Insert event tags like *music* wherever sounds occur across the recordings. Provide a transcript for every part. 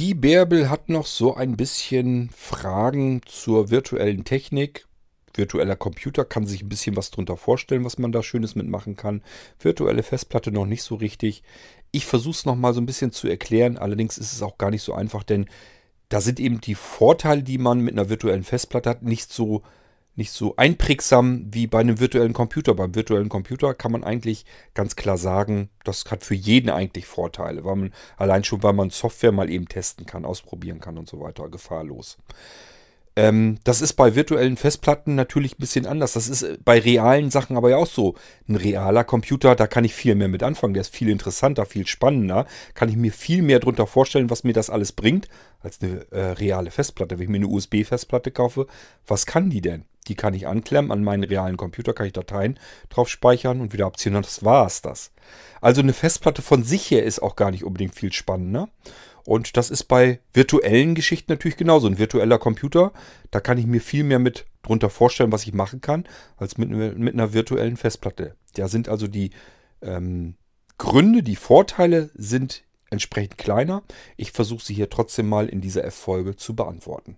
Die Bärbel hat noch so ein bisschen Fragen zur virtuellen Technik. Virtueller Computer kann sich ein bisschen was drunter vorstellen, was man da Schönes mitmachen kann. Virtuelle Festplatte noch nicht so richtig. Ich versuche es nochmal so ein bisschen zu erklären. Allerdings ist es auch gar nicht so einfach, denn da sind eben die Vorteile, die man mit einer virtuellen Festplatte hat, nicht so nicht so einprägsam wie bei einem virtuellen Computer. Beim virtuellen Computer kann man eigentlich ganz klar sagen, das hat für jeden eigentlich Vorteile, weil man allein schon, weil man Software mal eben testen kann, ausprobieren kann und so weiter, gefahrlos. Ähm, das ist bei virtuellen Festplatten natürlich ein bisschen anders. Das ist äh, bei realen Sachen aber ja auch so. Ein realer Computer, da kann ich viel mehr mit anfangen. Der ist viel interessanter, viel spannender. Kann ich mir viel mehr darunter vorstellen, was mir das alles bringt, als eine äh, reale Festplatte. Wenn ich mir eine USB-Festplatte kaufe, was kann die denn? Die kann ich anklemmen, an meinen realen Computer kann ich Dateien drauf speichern und wieder abziehen und das war es das. Also eine Festplatte von sich her ist auch gar nicht unbedingt viel spannender. Und das ist bei virtuellen Geschichten natürlich genauso. Ein virtueller Computer, da kann ich mir viel mehr mit drunter vorstellen, was ich machen kann, als mit, mit einer virtuellen Festplatte. Da sind also die ähm, Gründe, die Vorteile sind entsprechend kleiner. Ich versuche sie hier trotzdem mal in dieser F-Folge zu beantworten.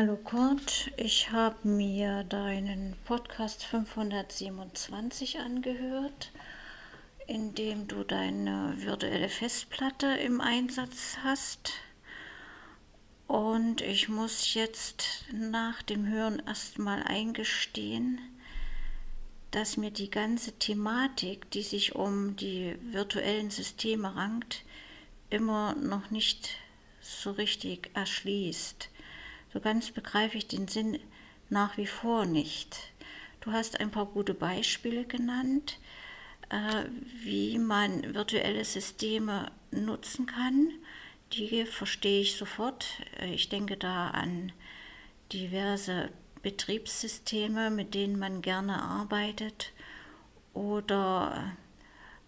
Hallo Kurt, ich habe mir deinen Podcast 527 angehört, in dem du deine virtuelle Festplatte im Einsatz hast. Und ich muss jetzt nach dem Hören erstmal eingestehen, dass mir die ganze Thematik, die sich um die virtuellen Systeme rankt, immer noch nicht so richtig erschließt. Ganz begreife ich den Sinn nach wie vor nicht. Du hast ein paar gute Beispiele genannt, äh, wie man virtuelle Systeme nutzen kann. Die verstehe ich sofort. Ich denke da an diverse Betriebssysteme, mit denen man gerne arbeitet oder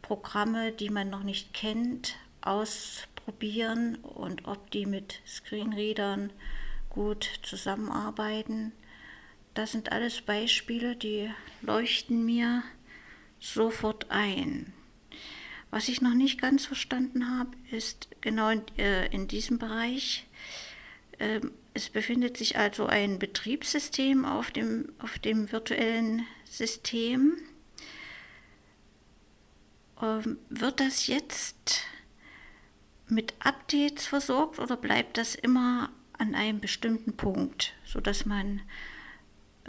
Programme, die man noch nicht kennt, ausprobieren und ob die mit Screenreadern gut zusammenarbeiten. Das sind alles Beispiele, die leuchten mir sofort ein. Was ich noch nicht ganz verstanden habe, ist genau in, äh, in diesem Bereich. Äh, es befindet sich also ein Betriebssystem auf dem, auf dem virtuellen System. Ähm, wird das jetzt mit Updates versorgt oder bleibt das immer an einem bestimmten Punkt, sodass man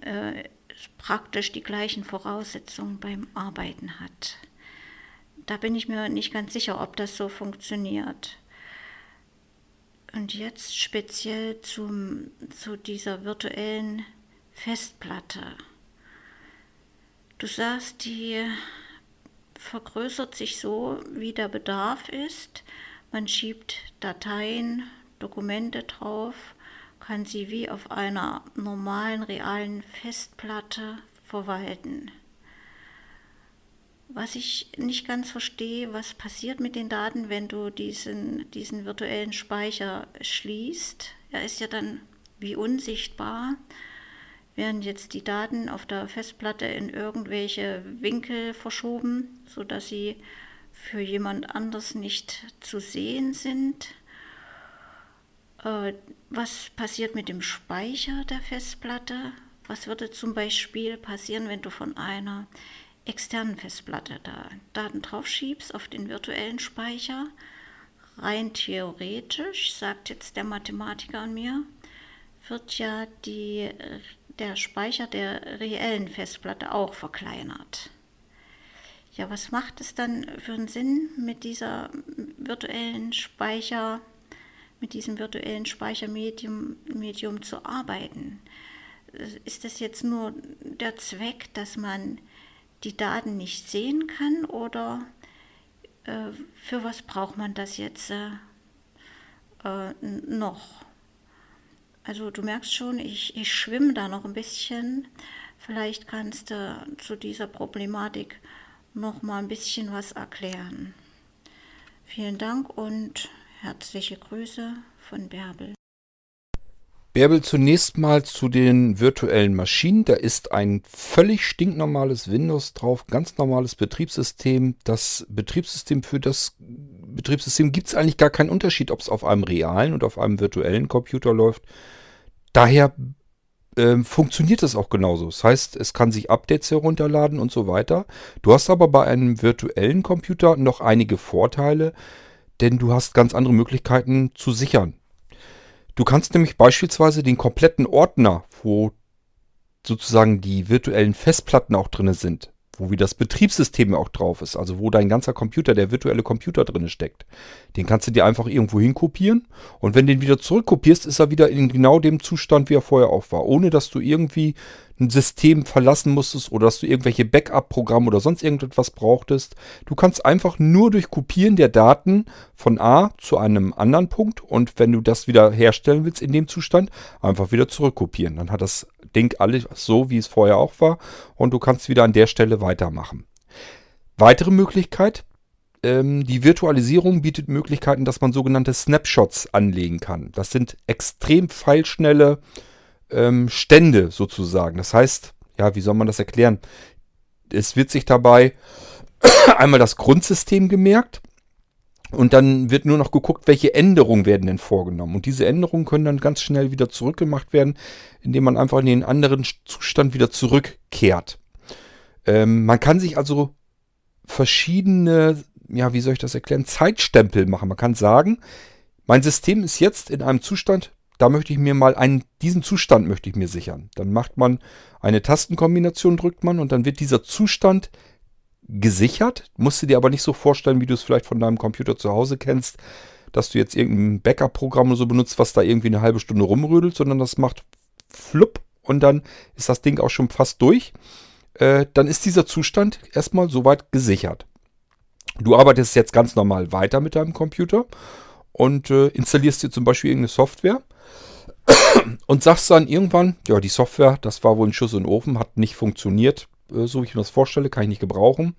äh, praktisch die gleichen Voraussetzungen beim Arbeiten hat. Da bin ich mir nicht ganz sicher, ob das so funktioniert. Und jetzt speziell zum, zu dieser virtuellen Festplatte. Du sagst, die vergrößert sich so, wie der Bedarf ist. Man schiebt Dateien Dokumente drauf, kann sie wie auf einer normalen realen Festplatte verwalten. Was ich nicht ganz verstehe, was passiert mit den Daten, wenn du diesen, diesen virtuellen Speicher schließt. Er ist ja dann wie unsichtbar. Werden jetzt die Daten auf der Festplatte in irgendwelche Winkel verschoben, sodass sie für jemand anders nicht zu sehen sind? Äh, was passiert mit dem Speicher der Festplatte? Was würde zum Beispiel passieren, wenn du von einer externen Festplatte da Daten draufschiebst auf den virtuellen Speicher? Rein theoretisch, sagt jetzt der Mathematiker an mir, wird ja die, der Speicher der reellen Festplatte auch verkleinert. Ja, was macht es dann für einen Sinn, mit dieser virtuellen Speicher mit diesem virtuellen Speichermedium Medium zu arbeiten. Ist das jetzt nur der Zweck, dass man die Daten nicht sehen kann oder äh, für was braucht man das jetzt äh, äh, noch? Also du merkst schon, ich, ich schwimme da noch ein bisschen. Vielleicht kannst du zu dieser Problematik noch mal ein bisschen was erklären. Vielen Dank und herzliche Grüße von Bärbel. Bärbel, zunächst mal zu den virtuellen Maschinen. Da ist ein völlig stinknormales Windows drauf, ganz normales Betriebssystem. Das Betriebssystem für das Betriebssystem gibt es eigentlich gar keinen Unterschied, ob es auf einem realen oder auf einem virtuellen Computer läuft. Daher äh, funktioniert es auch genauso. Das heißt, es kann sich Updates herunterladen und so weiter. Du hast aber bei einem virtuellen Computer noch einige Vorteile, denn du hast ganz andere Möglichkeiten zu sichern. Du kannst nämlich beispielsweise den kompletten Ordner, wo sozusagen die virtuellen Festplatten auch drin sind, wo wie das Betriebssystem auch drauf ist, also wo dein ganzer Computer, der virtuelle Computer drin steckt. Den kannst du dir einfach irgendwo hin kopieren und wenn du den wieder zurückkopierst, ist er wieder in genau dem Zustand, wie er vorher auch war, ohne dass du irgendwie ein System verlassen musstest oder dass du irgendwelche Backup-Programme oder sonst irgendetwas brauchtest. Du kannst einfach nur durch Kopieren der Daten von A zu einem anderen Punkt und wenn du das wieder herstellen willst in dem Zustand, einfach wieder zurückkopieren. Dann hat das Ding alles so, wie es vorher auch war und du kannst wieder an der Stelle weitermachen. Weitere Möglichkeit, ähm, die Virtualisierung bietet Möglichkeiten, dass man sogenannte Snapshots anlegen kann. Das sind extrem feilschnelle ähm, Stände sozusagen. Das heißt, ja, wie soll man das erklären? Es wird sich dabei *clears throat* einmal das Grundsystem gemerkt und dann wird nur noch geguckt, welche Änderungen werden denn vorgenommen. Und diese Änderungen können dann ganz schnell wieder zurückgemacht werden, indem man einfach in den anderen Zustand wieder zurückkehrt. Ähm, man kann sich also verschiedene, ja, wie soll ich das erklären, Zeitstempel machen. Man kann sagen, mein System ist jetzt in einem Zustand, da möchte ich mir mal einen, diesen Zustand möchte ich mir sichern. Dann macht man eine Tastenkombination, drückt man und dann wird dieser Zustand gesichert. Musst du dir aber nicht so vorstellen, wie du es vielleicht von deinem Computer zu Hause kennst, dass du jetzt irgendein Backup-Programm oder so benutzt, was da irgendwie eine halbe Stunde rumrödelt, sondern das macht flupp und dann ist das Ding auch schon fast durch. Äh, dann ist dieser Zustand erstmal soweit gesichert. Du arbeitest jetzt ganz normal weiter mit deinem Computer und äh, installierst dir zum Beispiel irgendeine Software und sagst dann irgendwann, ja, die Software, das war wohl ein Schuss in den Ofen, hat nicht funktioniert, so wie ich mir das vorstelle, kann ich nicht gebrauchen.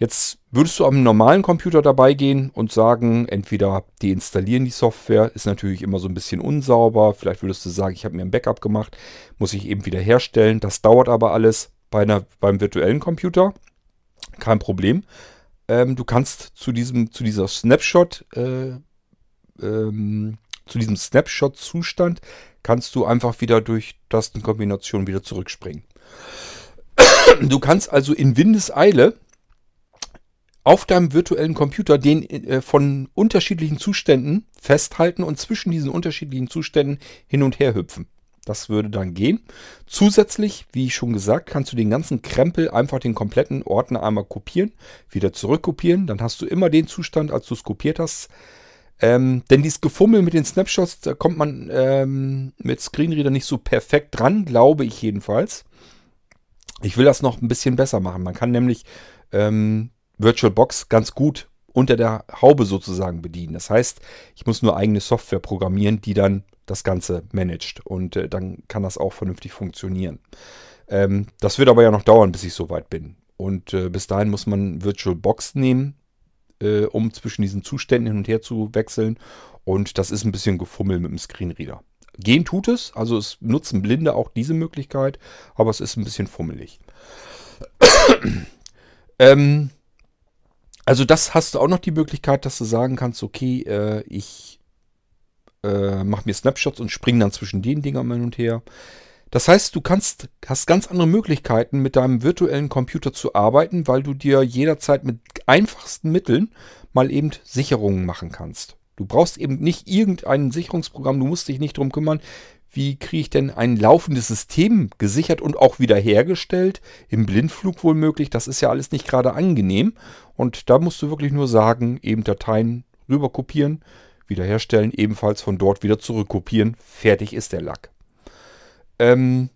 Jetzt würdest du am normalen Computer dabei gehen und sagen, entweder deinstallieren die Software, ist natürlich immer so ein bisschen unsauber. Vielleicht würdest du sagen, ich habe mir ein Backup gemacht, muss ich eben wieder herstellen. Das dauert aber alles bei einer, beim virtuellen Computer. Kein Problem. Ähm, du kannst zu diesem, zu dieser Snapshot, äh, ähm, zu diesem Snapshot-Zustand, kannst du einfach wieder durch Tastenkombination wieder zurückspringen. Du kannst also in Windeseile auf deinem virtuellen Computer den äh, von unterschiedlichen Zuständen festhalten und zwischen diesen unterschiedlichen Zuständen hin und her hüpfen. Das würde dann gehen. Zusätzlich, wie schon gesagt, kannst du den ganzen Krempel einfach den kompletten Ordner einmal kopieren, wieder zurückkopieren. Dann hast du immer den Zustand, als du es kopiert hast. Ähm, denn dieses Gefummel mit den Snapshots, da kommt man ähm, mit Screenreader nicht so perfekt dran, glaube ich jedenfalls. Ich will das noch ein bisschen besser machen. Man kann nämlich ähm, VirtualBox ganz gut unter der Haube sozusagen bedienen. Das heißt, ich muss nur eigene Software programmieren, die dann das Ganze managt. Und äh, dann kann das auch vernünftig funktionieren. Ähm, das wird aber ja noch dauern, bis ich soweit bin. Und äh, bis dahin muss man VirtualBox nehmen, äh, um zwischen diesen Zuständen hin und her zu wechseln. Und das ist ein bisschen Gefummel mit dem Screenreader. Gehen tut es, also es nutzen Blinde auch diese Möglichkeit, aber es ist ein bisschen fummelig. *coughs* ähm, also das hast du auch noch die Möglichkeit, dass du sagen kannst, okay, äh, ich äh, mache mir Snapshots und springe dann zwischen den Dingern hin und her. Das heißt, du kannst, hast ganz andere Möglichkeiten, mit deinem virtuellen Computer zu arbeiten, weil du dir jederzeit mit einfachsten Mitteln mal eben Sicherungen machen kannst. Du brauchst eben nicht irgendein Sicherungsprogramm, du musst dich nicht drum kümmern, wie kriege ich denn ein laufendes System gesichert und auch wiederhergestellt? Im Blindflug wohl möglich, das ist ja alles nicht gerade angenehm. Und da musst du wirklich nur sagen, eben Dateien rüber kopieren, wiederherstellen, ebenfalls von dort wieder zurückkopieren. Fertig ist der Lack. Ähm,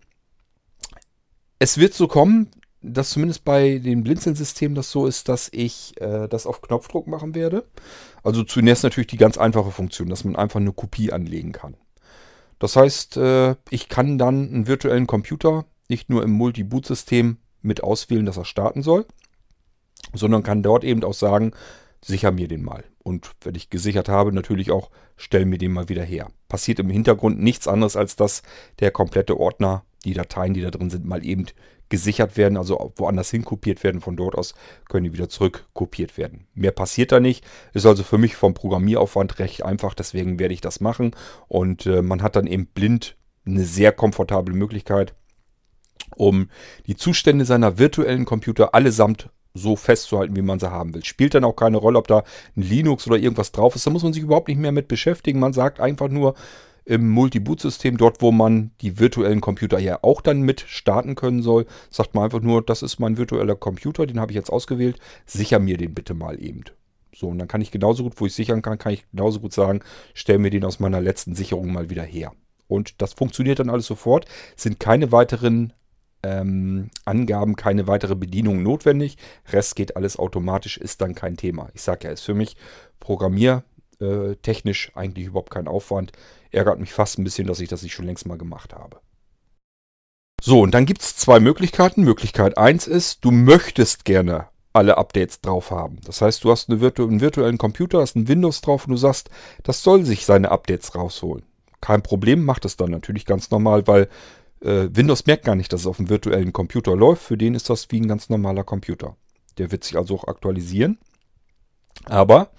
es wird so kommen, dass zumindest bei dem Blinzeln-System das so ist, dass ich äh, das auf Knopfdruck machen werde. Also zunächst natürlich die ganz einfache Funktion, dass man einfach eine Kopie anlegen kann. Das heißt, äh, ich kann dann einen virtuellen Computer nicht nur im Multi-Boot-System mit auswählen, dass er starten soll, sondern kann dort eben auch sagen, sicher mir den mal. Und wenn ich gesichert habe, natürlich auch, stell mir den mal wieder her. Passiert im Hintergrund nichts anderes, als dass der komplette Ordner, die Dateien, die da drin sind, mal eben gesichert werden, also woanders hin kopiert werden. Von dort aus können die wieder zurück kopiert werden. Mehr passiert da nicht. Ist also für mich vom Programmieraufwand recht einfach, deswegen werde ich das machen. Und äh, man hat dann eben blind eine sehr komfortable Möglichkeit, um die Zustände seiner virtuellen Computer allesamt so festzuhalten, wie man sie haben will. Spielt dann auch keine Rolle, ob da ein Linux oder irgendwas drauf ist. Da muss man sich überhaupt nicht mehr mit beschäftigen. Man sagt einfach nur im Multi-Boot-System, dort wo man die virtuellen Computer ja auch dann mit starten können soll, sagt man einfach nur, das ist mein virtueller Computer, den habe ich jetzt ausgewählt, sicher mir den bitte mal eben. So, und dann kann ich genauso gut, wo ich sichern kann, kann ich genauso gut sagen, stell mir den aus meiner letzten Sicherung mal wieder her. Und das funktioniert dann alles sofort, sind keine weiteren ähm, Angaben, keine weitere Bedienung notwendig. Rest geht alles automatisch, ist dann kein Thema. Ich sage ja, ist für mich programmiertechnisch äh, eigentlich überhaupt kein Aufwand. Ärgert mich fast ein bisschen, dass ich das nicht schon längst mal gemacht habe. So, und dann gibt es zwei Möglichkeiten. Möglichkeit 1 ist, du möchtest gerne alle Updates drauf haben. Das heißt, du hast eine virtu einen virtuellen Computer, hast ein Windows drauf und du sagst, das soll sich seine Updates rausholen. Kein Problem, macht es dann natürlich ganz normal, weil äh, Windows merkt gar nicht, dass es auf einem virtuellen Computer läuft. Für den ist das wie ein ganz normaler Computer. Der wird sich also auch aktualisieren. Aber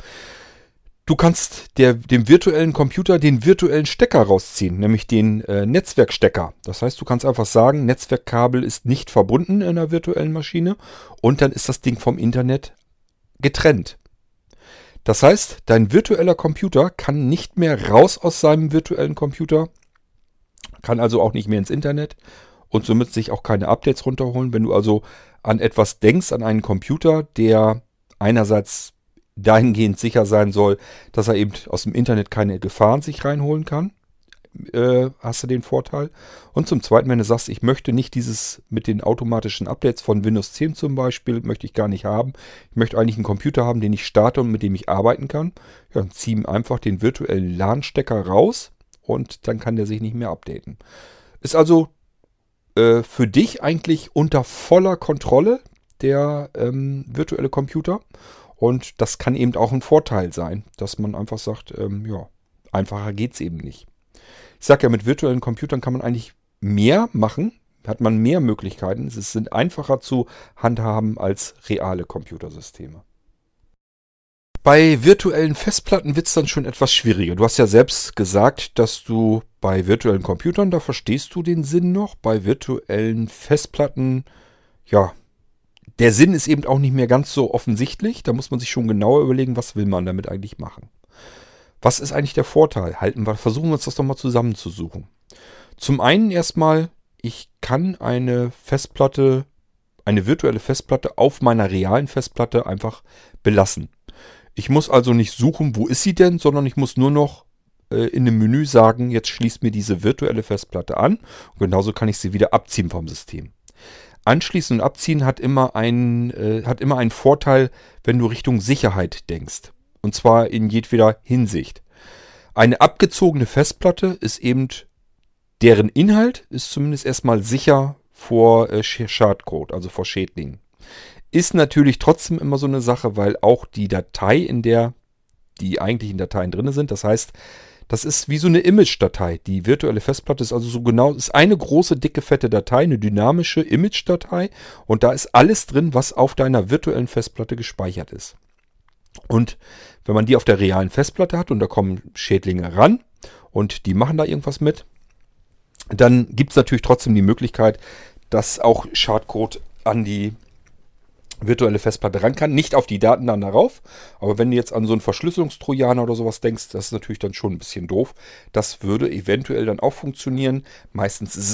du kannst der, dem virtuellen Computer den virtuellen Stecker rausziehen, nämlich den äh, Netzwerkstecker. Das heißt, du kannst einfach sagen, Netzwerkkabel ist nicht verbunden in einer virtuellen Maschine und dann ist das Ding vom Internet getrennt. Das heißt, dein virtueller Computer kann nicht mehr raus aus seinem virtuellen Computer kann also auch nicht mehr ins Internet und somit sich auch keine Updates runterholen. Wenn du also an etwas denkst, an einen Computer, der einerseits dahingehend sicher sein soll, dass er eben aus dem Internet keine Gefahren sich reinholen kann, äh, hast du den Vorteil. Und zum Zweiten, wenn du sagst, ich möchte nicht dieses mit den automatischen Updates von Windows 10 zum Beispiel, möchte ich gar nicht haben. Ich möchte eigentlich einen Computer haben, den ich starte und mit dem ich arbeiten kann. Ja, dann zieh ihm einfach den virtuellen LAN-Stecker raus und dann kann der sich nicht mehr updaten. Ist also äh, für dich eigentlich unter voller Kontrolle der ähm, virtuelle Computer. Und das kann eben auch ein Vorteil sein, dass man einfach sagt, ähm, ja, einfacher geht es eben nicht. Ich sage ja, mit virtuellen Computern kann man eigentlich mehr machen, hat man mehr Möglichkeiten. Es sind einfacher zu handhaben als reale Computersysteme. Bei virtuellen Festplatten wird es dann schon etwas schwieriger. Du hast ja selbst gesagt, dass du bei virtuellen Computern, da verstehst du den Sinn noch. Bei virtuellen Festplatten, ja, der Sinn ist eben auch nicht mehr ganz so offensichtlich. Da muss man sich schon genauer überlegen, was will man damit eigentlich machen. Was ist eigentlich der Vorteil? Halten wir, versuchen wir uns das doch mal zusammenzusuchen. Zum einen erstmal, ich kann eine Festplatte, eine virtuelle Festplatte auf meiner realen Festplatte einfach belassen. Ich muss also nicht suchen, wo ist sie denn, sondern ich muss nur noch äh, in dem Menü sagen, jetzt schließt mir diese virtuelle Festplatte an. Und genauso kann ich sie wieder abziehen vom System. Anschließen und abziehen hat immer, einen, äh, hat immer einen Vorteil, wenn du Richtung Sicherheit denkst. Und zwar in jedweder Hinsicht. Eine abgezogene Festplatte ist eben, deren Inhalt ist zumindest erstmal sicher vor äh, Schadcode, also vor Schädlingen. Ist natürlich trotzdem immer so eine Sache, weil auch die Datei, in der die eigentlichen Dateien drin sind, das heißt, das ist wie so eine Image-Datei. Die virtuelle Festplatte ist also so genau, ist eine große, dicke, fette Datei, eine dynamische Image-Datei und da ist alles drin, was auf deiner virtuellen Festplatte gespeichert ist. Und wenn man die auf der realen Festplatte hat und da kommen Schädlinge ran und die machen da irgendwas mit, dann gibt es natürlich trotzdem die Möglichkeit, dass auch Schadcode an die virtuelle Festplatte ran kann. Nicht auf die Daten dann darauf, aber wenn du jetzt an so einen Verschlüsselungstrojaner oder sowas denkst, das ist natürlich dann schon ein bisschen doof. Das würde eventuell dann auch funktionieren. Meistens ist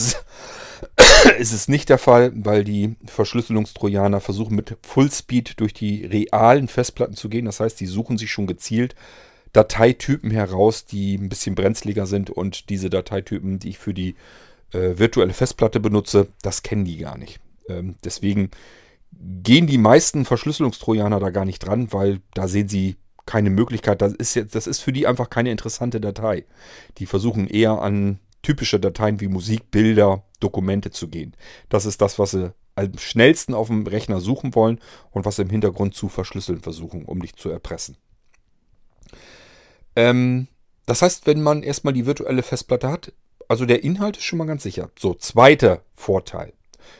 es, *coughs* ist es nicht der Fall, weil die Verschlüsselungstrojaner versuchen mit Fullspeed durch die realen Festplatten zu gehen. Das heißt, die suchen sich schon gezielt Dateitypen heraus, die ein bisschen brenzliger sind und diese Dateitypen, die ich für die äh, virtuelle Festplatte benutze, das kennen die gar nicht. Ähm, deswegen gehen die meisten Verschlüsselungstrojaner da gar nicht dran, weil da sehen sie keine Möglichkeit. Das ist, jetzt, das ist für die einfach keine interessante Datei. Die versuchen eher an typische Dateien wie Musik, Bilder, Dokumente zu gehen. Das ist das, was sie am schnellsten auf dem Rechner suchen wollen und was im Hintergrund zu verschlüsseln versuchen, um dich zu erpressen. Ähm, das heißt, wenn man erstmal die virtuelle Festplatte hat, also der Inhalt ist schon mal ganz sicher. So, zweiter Vorteil.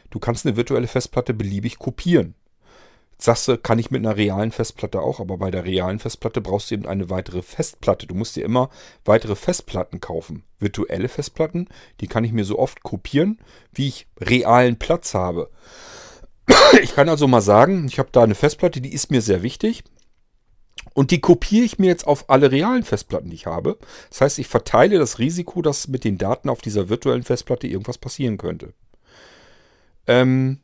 Du kannst eine virtuelle Festplatte beliebig kopieren. sagst du, kann ich mit einer realen Festplatte auch, aber bei der realen Festplatte brauchst du eben eine weitere Festplatte. Du musst dir immer weitere Festplatten kaufen. Virtuelle Festplatten, die kann ich mir so oft kopieren, wie ich realen Platz habe. *clears throat* Ich kann also mal sagen, ich habe da eine Festplatte, die ist mir sehr wichtig. Und die kopiere ich mir jetzt auf alle realen Festplatten, die ich habe. Das heißt, ich verteile das Risiko, dass mit den Daten auf dieser virtuellen Festplatte irgendwas passieren könnte. Ähm,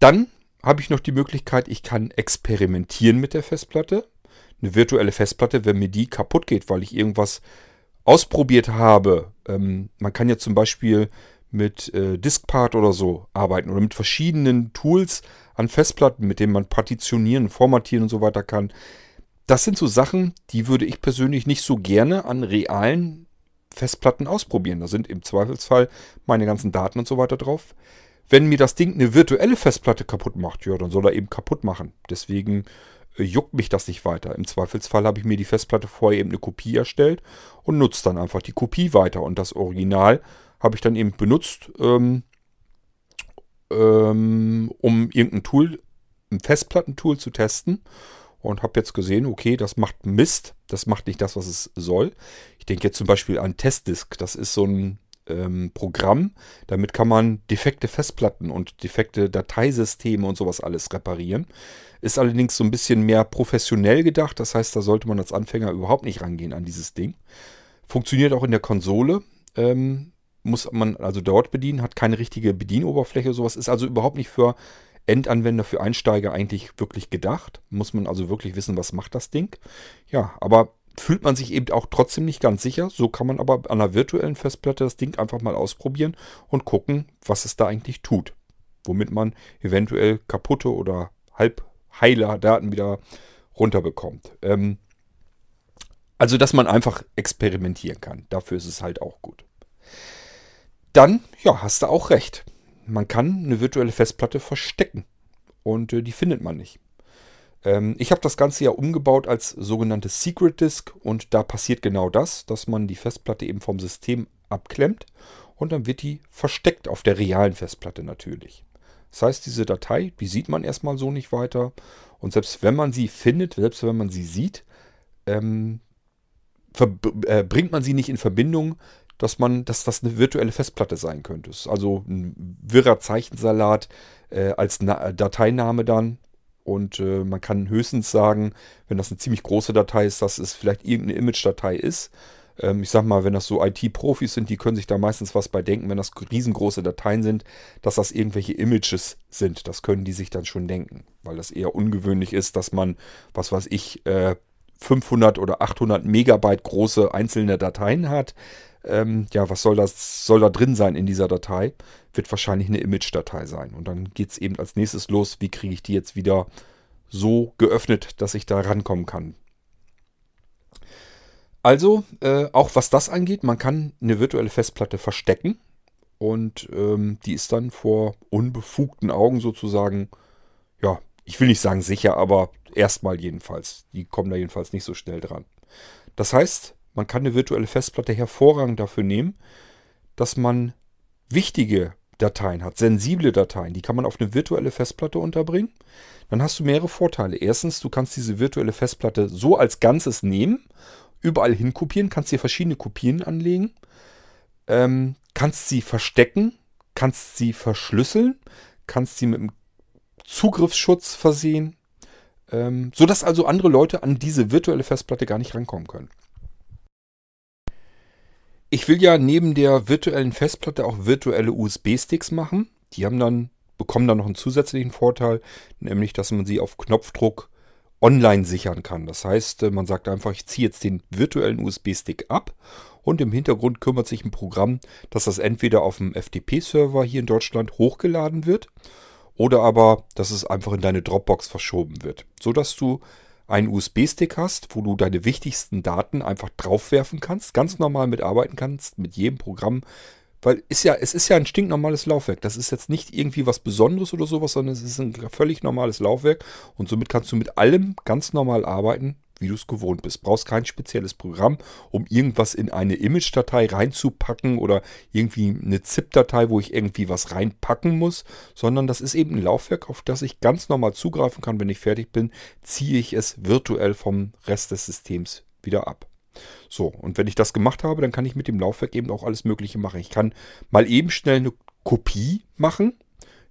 dann habe ich noch die Möglichkeit, ich kann experimentieren mit der Festplatte. Eine virtuelle Festplatte, wenn mir die kaputt geht, weil ich irgendwas ausprobiert habe. Ähm, man kann ja zum Beispiel mit äh, Diskpart oder so arbeiten oder mit verschiedenen Tools an Festplatten, mit denen man partitionieren, formatieren und so weiter kann. Das sind so Sachen, die würde ich persönlich nicht so gerne an realen Festplatten ausprobieren. Da sind im Zweifelsfall meine ganzen Daten und so weiter drauf. Wenn mir das Ding eine virtuelle Festplatte kaputt macht, ja, dann soll er eben kaputt machen. Deswegen äh, juckt mich das nicht weiter. Im Zweifelsfall habe ich mir die Festplatte vorher eben eine Kopie erstellt und nutze dann einfach die Kopie weiter. Und das Original habe ich dann eben benutzt, ähm, ähm, um irgendein Tool, ein Festplattentool zu testen und habe jetzt gesehen, okay, das macht Mist, das macht nicht das, was es soll. Ich denke jetzt zum Beispiel an Testdisk, das ist so ein ähm, Programm, damit kann man defekte Festplatten und defekte Dateisysteme und sowas alles reparieren. Ist allerdings so ein bisschen mehr professionell gedacht, das heißt, da sollte man als Anfänger überhaupt nicht rangehen an dieses Ding. Funktioniert auch in der Konsole. Ähm, muss man also dort bedienen, hat keine richtige Bedienoberfläche, sowas ist also überhaupt nicht für Endanwender für Einsteiger eigentlich wirklich gedacht. Muss man also wirklich wissen, was macht das Ding. Ja, aber fühlt man sich eben auch trotzdem nicht ganz sicher. So kann man aber an einer virtuellen Festplatte das Ding einfach mal ausprobieren und gucken, was es da eigentlich tut. Womit man eventuell kaputte oder halb heile Daten wieder runterbekommt. Ähm, also, dass man einfach experimentieren kann. Dafür ist es halt auch gut. Dann, ja, hast du auch recht man kann eine virtuelle Festplatte verstecken und äh, die findet man nicht. Ähm, ich habe das Ganze ja umgebaut als sogenannte Secret Disk und da passiert genau das, dass man die Festplatte eben vom System abklemmt und dann wird die versteckt auf der realen Festplatte natürlich. Das heißt, diese Datei, die sieht man erstmal so nicht weiter und selbst wenn man sie findet, selbst wenn man sie sieht, ähm, äh, bringt man sie nicht in Verbindung dass man, dass das eine virtuelle Festplatte sein könnte. Also ein wirrer Zeichensalat äh, als Na Dateiname dann. Und äh, man kann höchstens sagen, wenn das eine ziemlich große Datei ist, dass es vielleicht irgendeine Image-Datei ist. Ähm, ich sag mal, wenn das so IT-Profis sind, die können sich da meistens was bei denken, wenn das riesengroße Dateien sind, dass das irgendwelche Images sind. Das können die sich dann schon denken, weil das eher ungewöhnlich ist, dass man, was weiß ich, äh, 500 oder 800 Megabyte große einzelne Dateien hat ähm, ja, was soll das, soll da drin sein in dieser Datei? Wird wahrscheinlich eine Image-Datei sein. Und dann geht es eben als nächstes los, wie kriege ich die jetzt wieder so geöffnet, dass ich da rankommen kann. Also, äh, auch was das angeht, man kann eine virtuelle Festplatte verstecken und ähm, die ist dann vor unbefugten Augen sozusagen, ja, ich will nicht sagen sicher, aber erstmal jedenfalls. Die kommen da jedenfalls nicht so schnell dran. Das heißt, man kann eine virtuelle Festplatte hervorragend dafür nehmen, dass man wichtige Dateien hat, sensible Dateien. Die kann man auf eine virtuelle Festplatte unterbringen. Dann hast du mehrere Vorteile. Erstens, du kannst diese virtuelle Festplatte so als Ganzes nehmen, überall hin kopieren, kannst dir verschiedene Kopien anlegen, ähm, kannst sie verstecken, kannst sie verschlüsseln, kannst sie mit einem Zugriffsschutz versehen, ähm, sodass also andere Leute an diese virtuelle Festplatte gar nicht rankommen können. Ich will ja neben der virtuellen Festplatte auch virtuelle USB-Sticks machen. Die haben dann, bekommen dann noch einen zusätzlichen Vorteil, nämlich dass man sie auf Knopfdruck online sichern kann. Das heißt, äh, man sagt einfach, ich ziehe jetzt den virtuellen USB-Stick ab und im Hintergrund kümmert sich ein Programm, dass das entweder auf dem FTP-Server hier in Deutschland hochgeladen wird oder aber, dass es einfach in deine Dropbox verschoben wird, sodass du einen USB-Stick hast, wo du deine wichtigsten Daten einfach draufwerfen kannst, ganz normal mitarbeiten kannst, mit jedem Programm Weil ist ja, es ist ja ein stinknormales Laufwerk. Das ist jetzt nicht irgendwie was Besonderes oder sowas, sondern es ist ein völlig normales Laufwerk. Und somit kannst du mit allem ganz normal arbeiten, wie du es gewohnt bist. Brauchst kein spezielles Programm, um irgendwas in eine Image-Datei reinzupacken oder irgendwie eine ZIP-Datei, wo ich irgendwie was reinpacken muss, sondern das ist eben ein Laufwerk, auf das ich ganz normal zugreifen kann. Wenn ich fertig bin, ziehe ich es virtuell vom Rest des Systems wieder ab. So, und wenn ich das gemacht habe, dann kann ich mit dem Laufwerk eben auch alles Mögliche machen. Ich kann mal eben schnell eine Kopie machen,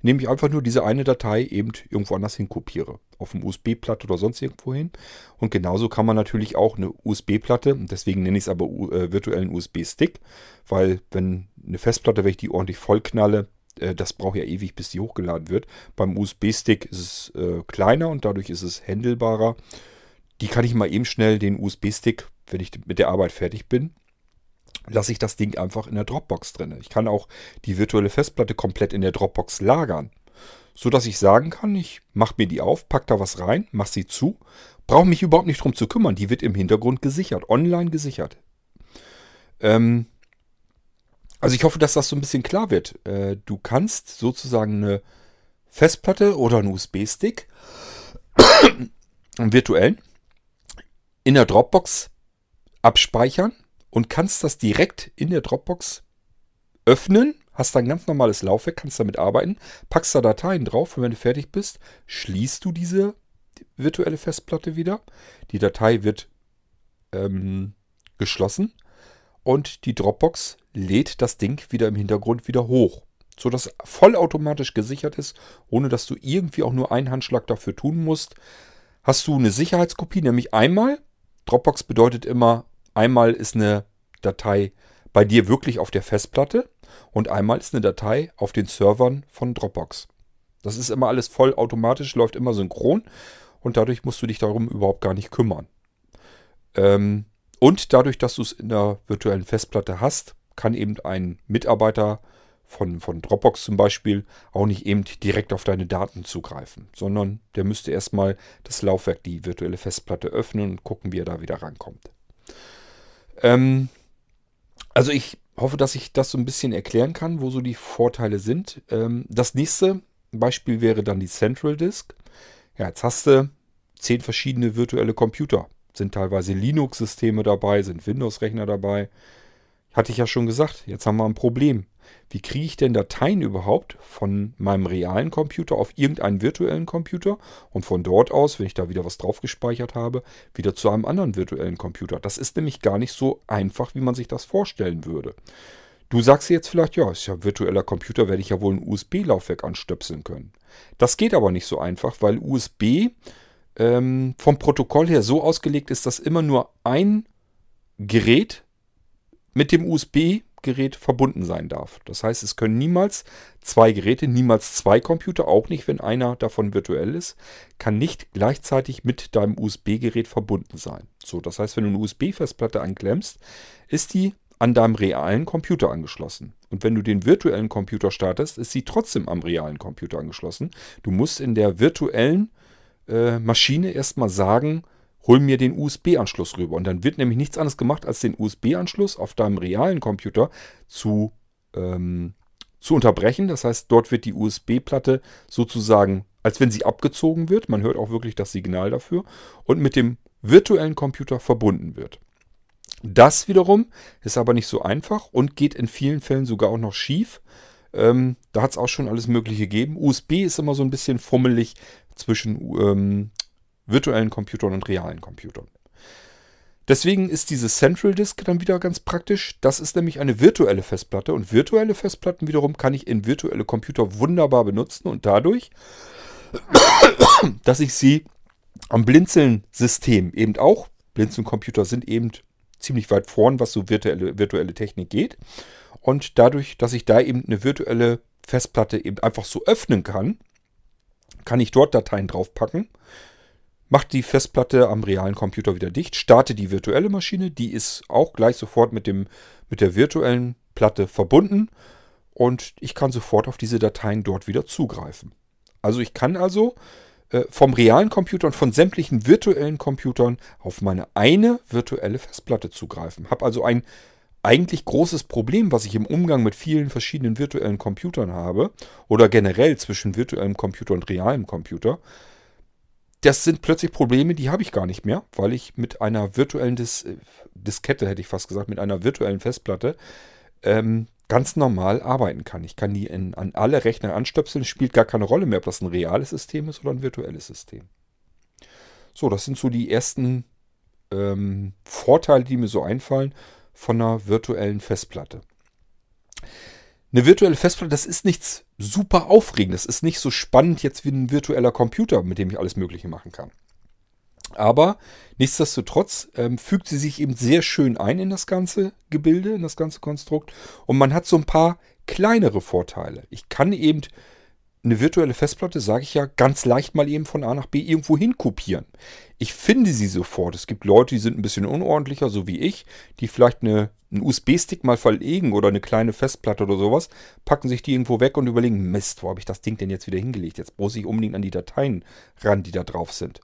indem ich einfach nur diese eine Datei eben irgendwo anders hin kopiere. Auf dem USB-Platte oder sonst irgendwo hin. Und genauso kann man natürlich auch eine USB-Platte, deswegen nenne ich es aber äh, virtuellen USB-Stick, weil wenn eine Festplatte, wenn ich die ordentlich vollknalle, äh, das braucht ja ewig, bis die hochgeladen wird. Beim USB-Stick ist es äh, kleiner und dadurch ist es händelbarer. Die kann ich mal eben schnell den USB-Stick wenn ich mit der Arbeit fertig bin, lasse ich das Ding einfach in der Dropbox drin. Ich kann auch die virtuelle Festplatte komplett in der Dropbox lagern, so dass ich sagen kann, ich mache mir die auf, pack da was rein, mache sie zu, brauche mich überhaupt nicht drum zu kümmern. Die wird im Hintergrund gesichert, online gesichert. Ähm, also ich hoffe, dass das so ein bisschen klar wird. Äh, du kannst sozusagen eine Festplatte oder einen USB-Stick, einen *coughs* virtuellen, in der Dropbox abspeichern und kannst das direkt in der Dropbox öffnen. Hast ein ganz normales Laufwerk, kannst damit arbeiten, packst da Dateien drauf und wenn du fertig bist, schließt du diese virtuelle Festplatte wieder. Die Datei wird ähm, geschlossen und die Dropbox lädt das Ding wieder im Hintergrund wieder hoch, sodass vollautomatisch gesichert ist, ohne dass du irgendwie auch nur einen Handschlag dafür tun musst. Hast du eine Sicherheitskopie, nämlich einmal. Dropbox bedeutet immer Einmal ist eine Datei bei dir wirklich auf der Festplatte und einmal ist eine Datei auf den Servern von Dropbox. Das ist immer alles voll automatisch, läuft immer synchron und dadurch musst du dich darum überhaupt gar nicht kümmern. Ähm, und dadurch, dass du es in der virtuellen Festplatte hast, kann eben ein Mitarbeiter von, von Dropbox zum Beispiel auch nicht eben direkt auf deine Daten zugreifen, sondern der müsste erstmal das Laufwerk, die virtuelle Festplatte öffnen und gucken, wie er da wieder rankommt. Ähm, also ich hoffe, dass ich das so ein bisschen erklären kann, wo so die Vorteile sind. Ähm, das nächste Beispiel wäre dann die Central Disk. Ja, jetzt hast du zehn verschiedene virtuelle Computer. Sind teilweise Linux-Systeme dabei, sind Windows-Rechner dabei. Hatte ich ja schon gesagt, jetzt haben wir ein Problem. Wie kriege ich denn Dateien überhaupt von meinem realen Computer auf irgendeinen virtuellen Computer und von dort aus, wenn ich da wieder was drauf gespeichert habe, wieder zu einem anderen virtuellen Computer? Das ist nämlich gar nicht so einfach, wie man sich das vorstellen würde. Du sagst jetzt vielleicht, ja, ist ja virtueller Computer, werde ich ja wohl ein USB-Laufwerk anstöpseln können. Das geht aber nicht so einfach, weil USB ähm, vom Protokoll her so ausgelegt ist, dass immer nur ein Gerät mit dem USB Gerät verbunden sein darf. Das heißt, es können niemals zwei Geräte, niemals zwei Computer, auch nicht, wenn einer davon virtuell ist, kann nicht gleichzeitig mit deinem USB-Gerät verbunden sein. So, das heißt, wenn du eine USB-Festplatte anklemmst, ist die an deinem realen Computer angeschlossen. Und wenn du den virtuellen Computer startest, ist sie trotzdem am realen Computer angeschlossen. Du musst in der virtuellen äh, Maschine erstmal sagen, hol mir den USB-Anschluss rüber. Und dann wird nämlich nichts anderes gemacht, als den USB-Anschluss auf deinem realen Computer zu, ähm, zu unterbrechen. Das heißt, dort wird die USB-Platte sozusagen, als wenn sie abgezogen wird, man hört auch wirklich das Signal dafür, und mit dem virtuellen Computer verbunden wird. Das wiederum ist aber nicht so einfach und geht in vielen Fällen sogar auch noch schief. Ähm, da hat es auch schon alles Mögliche gegeben. USB ist immer so ein bisschen fummelig zwischen ähm, virtuellen Computern und realen Computern. Deswegen ist diese Central Disk dann wieder ganz praktisch. Das ist nämlich eine virtuelle Festplatte und virtuelle Festplatten wiederum kann ich in virtuelle Computer wunderbar benutzen und dadurch, dass ich sie am Blinzeln-System eben auch, Blinzeln-Computer sind eben ziemlich weit vorn, was so virtuelle, virtuelle Technik geht. Und dadurch, dass ich da eben eine virtuelle Festplatte eben einfach so öffnen kann, kann ich dort Dateien draufpacken macht die Festplatte am realen Computer wieder dicht, starte die virtuelle Maschine, die ist auch gleich sofort mit, dem, mit der virtuellen Platte verbunden und ich kann sofort auf diese Dateien dort wieder zugreifen. Also ich kann also äh, vom realen Computer und von sämtlichen virtuellen Computern auf meine eine virtuelle Festplatte zugreifen. Habe also ein, eigentlich großes Problem, was ich im Umgang mit vielen verschiedenen virtuellen Computern habe oder generell zwischen virtuellem Computer und realem Computer. Das sind plötzlich Probleme, die habe ich gar nicht mehr, weil ich mit einer virtuellen Dis Diskette, hätte ich fast gesagt, mit einer virtuellen Festplatte ähm, ganz normal arbeiten kann. Ich kann die in, an alle Rechner anstöpseln. Spielt gar keine Rolle mehr, ob das ein reales System ist oder ein virtuelles System. So, das sind so die ersten ähm, Vorteile, die mir so einfallen von einer virtuellen Festplatte. Eine virtuelle Festplatte, das ist nichts super Aufregendes. Das ist nicht so spannend jetzt wie ein virtueller Computer, mit dem ich alles Mögliche machen kann. Aber nichtsdestotrotz ähm, fügt sie sich eben sehr schön ein in das ganze Gebilde, in das ganze Konstrukt. Und man hat so ein paar kleinere Vorteile. Ich kann eben eine virtuelle Festplatte, sage ich ja, ganz leicht mal eben von A nach B irgendwo hin kopieren. Ich finde sie sofort. Es gibt Leute, die sind ein bisschen unordentlicher, so wie ich, die vielleicht eine, einen USB-Stick mal verlegen oder eine kleine Festplatte oder sowas, packen sich die irgendwo weg und überlegen, Mist, wo habe ich das Ding denn jetzt wieder hingelegt? Jetzt muss ich unbedingt an die Dateien ran, die da drauf sind.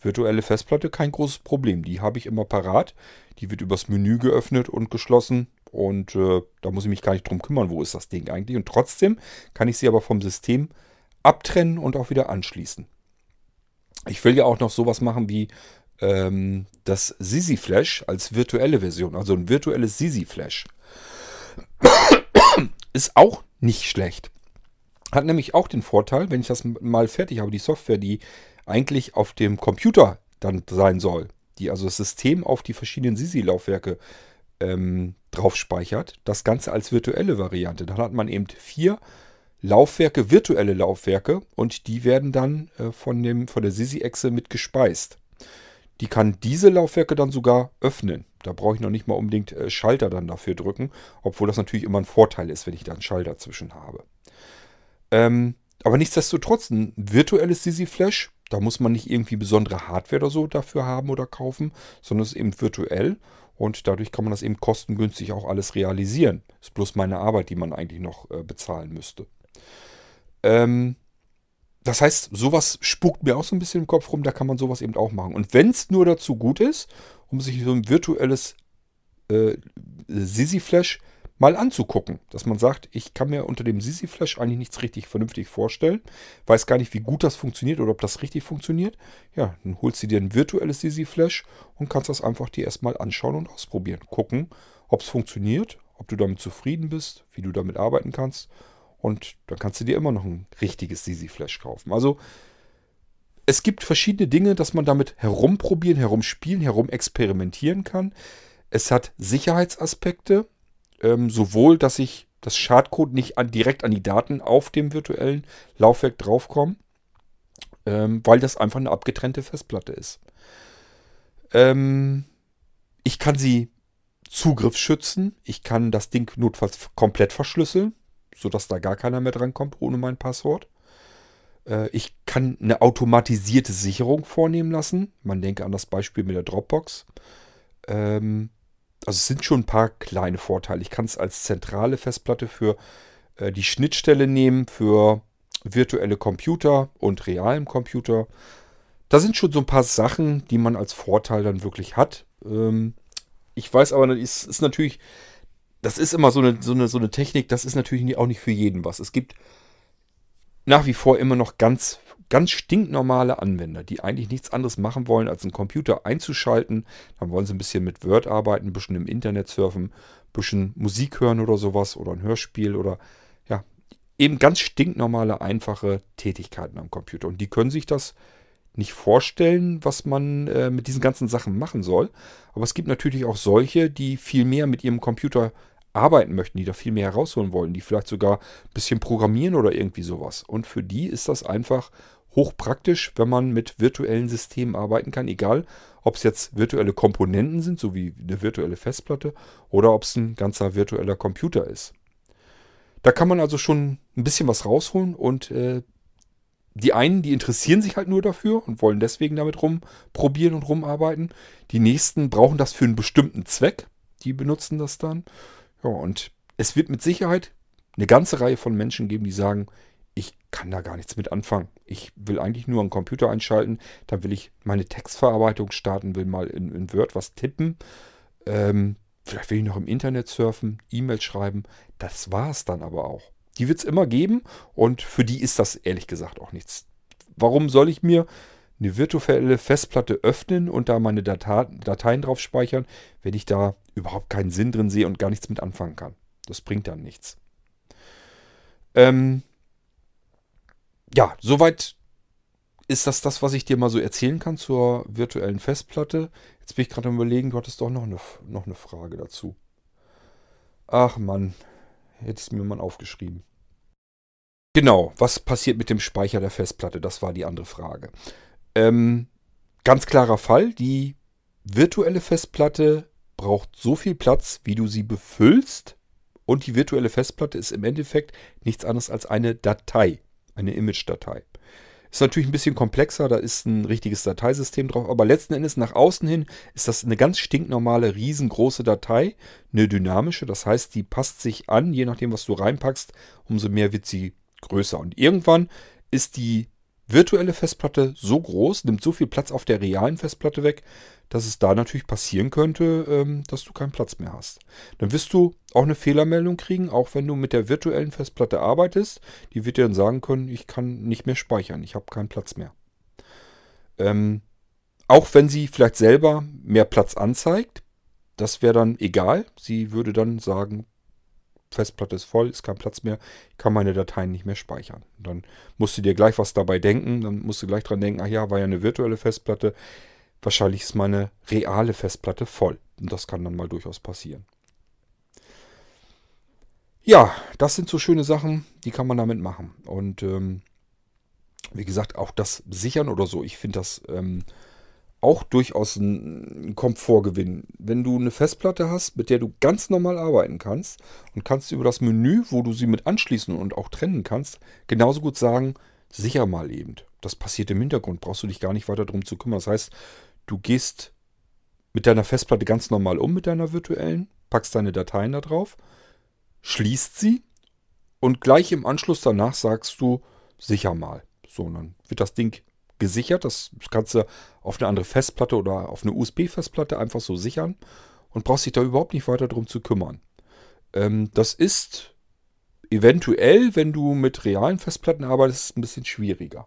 Virtuelle Festplatte, kein großes Problem. Die habe ich immer parat. Die wird übers Menü geöffnet und geschlossen und äh, da muss ich mich gar nicht drum kümmern, wo ist das Ding eigentlich. Und trotzdem kann ich sie aber vom System abtrennen und auch wieder anschließen. Ich will ja auch noch sowas machen wie ähm, das Sisi Flash als virtuelle Version, also ein virtuelles Sisi Flash. *coughs* Ist auch nicht schlecht. Hat nämlich auch den Vorteil, wenn ich das mal fertig habe, die Software, die eigentlich auf dem Computer dann sein soll, die also das System auf die verschiedenen Sisi-Laufwerke ähm, drauf speichert. Das Ganze als virtuelle Variante. Dann hat man eben vier Laufwerke, virtuelle Laufwerke und die werden dann äh, von, dem, von der Sisi-Echse mit gespeist. Die kann diese Laufwerke dann sogar öffnen. Da brauche ich noch nicht mal unbedingt äh, Schalter dann dafür drücken, obwohl das natürlich immer ein Vorteil ist, wenn ich da einen Schalter zwischen habe. Ähm, aber nichtsdestotrotz, ein virtuelles Sisi Flash, da muss man nicht irgendwie besondere Hardware oder so dafür haben oder kaufen, sondern es ist eben virtuell und dadurch kann man das eben kostengünstig auch alles realisieren. Ist bloß meine Arbeit, die man eigentlich noch äh, bezahlen müsste. Ähm, das heißt, sowas spukt mir auch so ein bisschen im Kopf rum, da kann man sowas eben auch machen. Und wenn es nur dazu gut ist, um sich so ein virtuelles äh, Sisi Flash mal anzugucken. Dass man sagt, ich kann mir unter dem Sisi Flash eigentlich nichts richtig vernünftig vorstellen. Weiß gar nicht, wie gut das funktioniert oder ob das richtig funktioniert. Ja, dann holst du dir ein virtuelles Sisi Flash und kannst das einfach dir erstmal anschauen und ausprobieren. Gucken, ob es funktioniert, ob du damit zufrieden bist, wie du damit arbeiten kannst. Und dann kannst du dir immer noch ein richtiges Sisi Flash kaufen. Also es gibt verschiedene Dinge, dass man damit herumprobieren, herumspielen, herumexperimentieren kann. Es hat Sicherheitsaspekte ähm, sowohl, dass ich das Schadcode nicht an, direkt an die Daten auf dem virtuellen Laufwerk draufkomme, ähm, weil das einfach eine abgetrennte Festplatte ist. Ähm, ich kann sie Zugriff schützen. Ich kann das Ding notfalls komplett verschlüsseln, sodass da gar keiner mehr drankommt ohne mein Passwort. Äh, ich kann eine automatisierte Sicherung vornehmen lassen. Man denke an das Beispiel mit der Dropbox. Ähm, also es sind schon ein paar kleine Vorteile. Ich kann es als zentrale Festplatte für äh, die Schnittstelle nehmen, für virtuelle Computer und realen Computer. Da sind schon so ein paar Sachen, die man als Vorteil dann wirklich hat. Ähm, ich weiß aber, es ist natürlich, das ist immer so eine, so eine, so eine Technik, das ist natürlich auch nicht für jeden was. Es gibt nach wie vor immer noch ganz ganz stinknormale Anwender, die eigentlich nichts anderes machen wollen, als einen Computer einzuschalten. Dann wollen sie ein bisschen mit Word arbeiten, ein bisschen im Internet surfen, ein bisschen Musik hören oder sowas oder ein Hörspiel oder ja, eben ganz stinknormale, einfache Tätigkeiten am Computer. Und die können sich das nicht vorstellen, was man äh, mit diesen ganzen Sachen machen soll. Aber es gibt natürlich auch solche, die viel mehr mit ihrem Computer arbeiten möchten, die da viel mehr herausholen wollen, die vielleicht sogar ein bisschen programmieren oder irgendwie sowas. Und für die ist das einfach hochpraktisch, wenn man mit virtuellen Systemen arbeiten kann, egal ob es jetzt virtuelle Komponenten sind, so wie eine virtuelle Festplatte, oder ob es ein ganzer virtueller Computer ist. Da kann man also schon ein bisschen was rausholen und äh, die einen, die interessieren sich halt nur dafür und wollen deswegen damit rumprobieren und rumarbeiten. Die nächsten brauchen das für einen bestimmten Zweck. Die benutzen das dann. Ja, und es wird mit Sicherheit eine ganze Reihe von Menschen geben, die sagen, ich kann da gar nichts mit anfangen. Ich will eigentlich nur einen Computer einschalten, dann will ich meine Textverarbeitung starten, will mal in, in Word was tippen. Ähm, Vielleicht will ich noch im Internet surfen, E-Mail schreiben. Das war es dann aber auch. Die wird es immer geben und für die ist das ehrlich gesagt auch nichts. Warum soll ich mir eine virtuelle Festplatte öffnen und da meine Dateien drauf speichern, wenn ich da überhaupt keinen Sinn drin sehe und gar nichts mit anfangen kann? Das bringt dann nichts. Ähm ja, soweit ist das das, was ich dir mal so erzählen kann zur virtuellen Festplatte. Jetzt bin ich gerade am überlegen, du hattest doch noch eine, noch eine Frage dazu. Ach Mann, hätte ich mir mal aufgeschrieben. Genau, was passiert mit dem Speicher der Festplatte? Das war die andere Frage. Ähm, ganz klarer Fall, die virtuelle Festplatte braucht so viel Platz, wie du sie befüllst. Und die virtuelle Festplatte ist im Endeffekt nichts anderes als eine Datei, eine Image-Datei. Ist natürlich ein bisschen komplexer, da ist ein richtiges Dateisystem drauf, aber letzten Endes nach außen hin ist das eine ganz stinknormale, riesengroße Datei, eine dynamische, das heißt, die passt sich an, je nachdem, was du reinpackst, umso mehr wird sie größer. Und irgendwann ist die virtuelle Festplatte so groß, nimmt so viel Platz auf der realen Festplatte weg, dass es da natürlich passieren könnte, ähm, dass du keinen Platz mehr hast. Dann wirst du auch eine Fehlermeldung kriegen, auch wenn du mit der virtuellen Festplatte arbeitest. Die wird dir dann sagen können, ich kann nicht mehr speichern, ich habe keinen Platz mehr. Ähm, auch wenn sie vielleicht selber mehr Platz anzeigt, das wäre dann egal. Sie würde dann sagen, Festplatte ist voll, ist kein Platz mehr, kann meine Dateien nicht mehr speichern. Dann musst du dir gleich was dabei denken, dann musst du gleich dran denken, ach ja, war ja eine virtuelle Festplatte, Wahrscheinlich ist meine reale Festplatte voll. Und das kann dann mal durchaus passieren. Ja, das sind so schöne Sachen, die kann man damit machen. Und ähm, wie gesagt, auch das Sichern oder so, ich finde das ähm, auch durchaus ein Komfortgewinn. Wenn du eine Festplatte hast, mit der du ganz normal arbeiten kannst und kannst über das Menü, wo du sie mit anschließen und auch trennen kannst, genauso gut sagen, sicher mal eben. Das passiert im Hintergrund, brauchst du dich gar nicht weiter darum zu kümmern. Das heißt, Du gehst mit deiner Festplatte ganz normal um, mit deiner virtuellen, packst deine Dateien da drauf, schließt sie und gleich im Anschluss danach sagst du, sicher mal. So, und dann wird das Ding gesichert. Das kannst du auf eine andere Festplatte oder auf eine USB-Festplatte einfach so sichern und brauchst dich da überhaupt nicht weiter drum zu kümmern. Ähm, das ist eventuell, wenn du mit realen Festplatten arbeitest, ein bisschen schwieriger.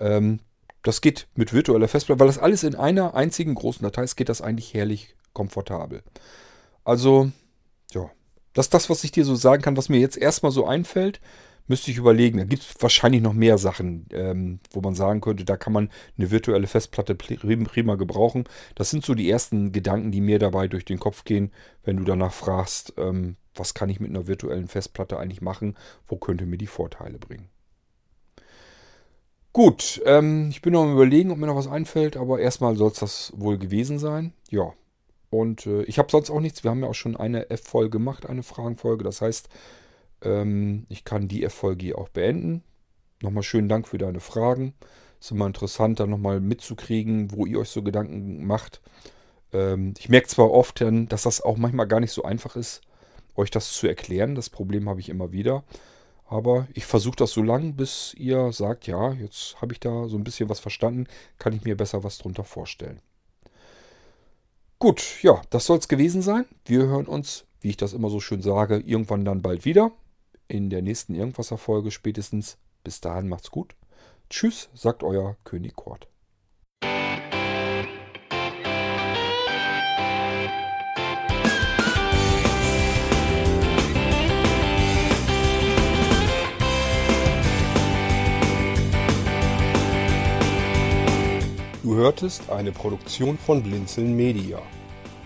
Ähm, das geht mit virtueller Festplatte, weil das alles in einer einzigen großen Datei ist, geht das eigentlich herrlich komfortabel. Also, ja, das ist das, was ich dir so sagen kann, was mir jetzt erstmal so einfällt. Müsste ich überlegen. Da gibt es wahrscheinlich noch mehr Sachen, ähm, wo man sagen könnte, da kann man eine virtuelle Festplatte prima gebrauchen. Das sind so die ersten Gedanken, die mir dabei durch den Kopf gehen, wenn du danach fragst, ähm, was kann ich mit einer virtuellen Festplatte eigentlich machen, wo könnte mir die Vorteile bringen. Gut, ähm, ich bin noch am überlegen, ob mir noch was einfällt, aber erstmal soll es das wohl gewesen sein. Ja. Und äh, ich habe sonst auch nichts. Wir haben ja auch schon eine F-Folge gemacht, eine Fragenfolge. Das heißt, ähm, ich kann die F-Folge hier auch beenden. Nochmal schönen Dank für deine Fragen. Ist immer interessant, dann nochmal mitzukriegen, wo ihr euch so Gedanken macht. Ähm, ich merke zwar oft, dass das auch manchmal gar nicht so einfach ist, euch das zu erklären. Das Problem habe ich immer wieder. Aber ich versuche das so lange, bis ihr sagt, ja, jetzt habe ich da so ein bisschen was verstanden, kann ich mir besser was drunter vorstellen. Gut, ja, das soll es gewesen sein. Wir hören uns, wie ich das immer so schön sage, irgendwann dann bald wieder. In der nächsten Irgendwasser-Folge spätestens. Bis dahin macht's gut. Tschüss, sagt euer König Kort. Du hörtest eine Produktion von Blinzeln Media.